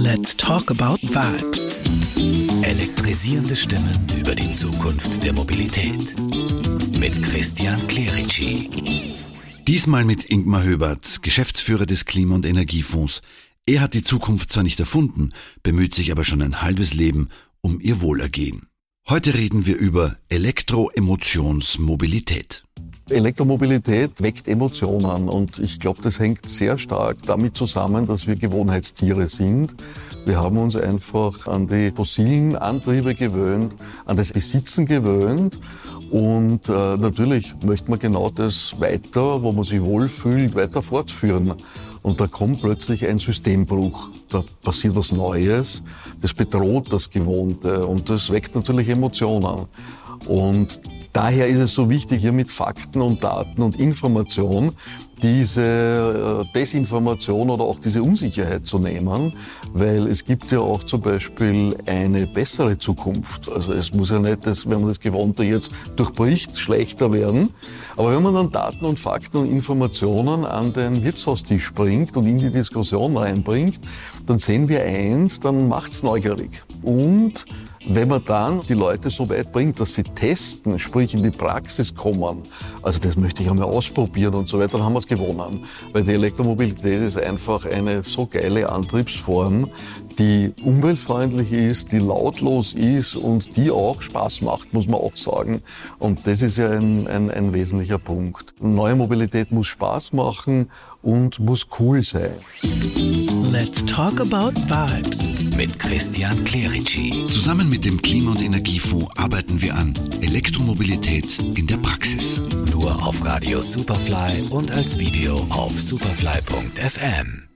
Let's talk about vibes. Elektrisierende Stimmen über die Zukunft der Mobilität. Mit Christian Clerici. Diesmal mit Ingmar Höbert, Geschäftsführer des Klima- und Energiefonds. Er hat die Zukunft zwar nicht erfunden, bemüht sich aber schon ein halbes Leben um ihr Wohlergehen. Heute reden wir über Elektroemotionsmobilität. Elektromobilität weckt Emotionen und ich glaube, das hängt sehr stark damit zusammen, dass wir Gewohnheitstiere sind. Wir haben uns einfach an die fossilen Antriebe gewöhnt, an das Besitzen gewöhnt und äh, natürlich möchte man genau das weiter, wo man sich wohlfühlt, weiter fortführen. Und da kommt plötzlich ein Systembruch. Da passiert was Neues. Das bedroht das Gewohnte und das weckt natürlich Emotionen. Und Daher ist es so wichtig, hier mit Fakten und Daten und Information diese äh, Desinformation oder auch diese Unsicherheit zu nehmen, weil es gibt ja auch zum Beispiel eine bessere Zukunft. Also es muss ja nicht, dass, wenn man das Gewohnte jetzt durchbricht, schlechter werden. Aber wenn man dann Daten und Fakten und Informationen an den Wirtshaustisch bringt und in die Diskussion reinbringt, dann sehen wir eins, dann macht's neugierig. Und wenn man dann die Leute so weit bringt, dass sie testen, sprich in die Praxis kommen, also das möchte ich einmal ausprobieren und so weiter, dann haben wir es gewonnen. Weil die Elektromobilität ist einfach eine so geile Antriebsform, die umweltfreundlich ist, die lautlos ist und die auch Spaß macht, muss man auch sagen. Und das ist ja ein, ein, ein wesentlicher Punkt. Neue Mobilität muss Spaß machen und muss cool sein. Let's talk about vibes. Mit Christian Clerici. Zusammen mit dem Klima- und Energiefonds arbeiten wir an Elektromobilität in der Praxis. Nur auf Radio Superfly und als Video auf superfly.fm.